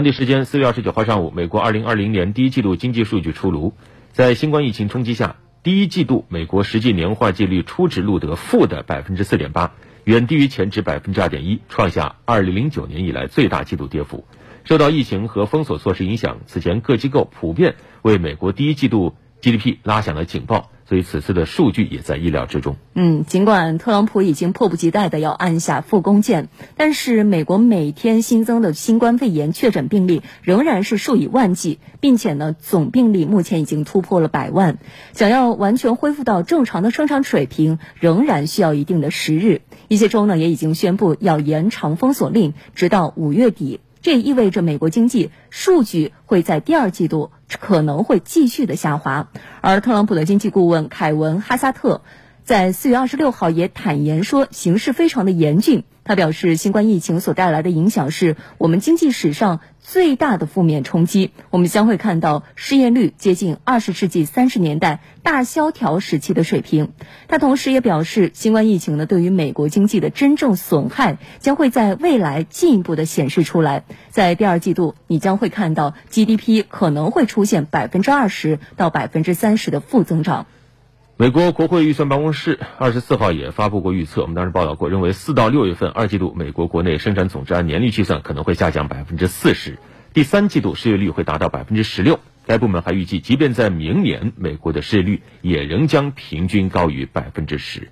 当地时间四月二十九号上午，美国二零二零年第一季度经济数据出炉，在新冠疫情冲击下，第一季度美国实际年化季率初值录得负的百分之四点八，远低于前值百分之二点一，创下二零零九年以来最大季度跌幅。受到疫情和封锁措施影响，此前各机构普遍为美国第一季度 GDP 拉响了警报。所以此次的数据也在意料之中。嗯，尽管特朗普已经迫不及待的要按下复工键，但是美国每天新增的新冠肺炎确诊病例仍然是数以万计，并且呢，总病例目前已经突破了百万。想要完全恢复到正常的生产水平，仍然需要一定的时日。一些州呢也已经宣布要延长封锁令，直到五月底。这意味着美国经济数据会在第二季度可能会继续的下滑，而特朗普的经济顾问凯文·哈萨特在四月二十六号也坦言说，形势非常的严峻。他表示，新冠疫情所带来的影响是我们经济史上最大的负面冲击。我们将会看到失业率接近二十世纪三十年代大萧条时期的水平。他同时也表示，新冠疫情呢对于美国经济的真正损害将会在未来进一步的显示出来。在第二季度，你将会看到 GDP 可能会出现百分之二十到百分之三十的负增长。美国国会预算办公室二十四号也发布过预测，我们当时报道过，认为四到六月份二季度美国国内生产总值按年率计算可能会下降百分之四十，第三季度失业率会达到百分之十六。该部门还预计，即便在明年，美国的失业率也仍将平均高于百分之十。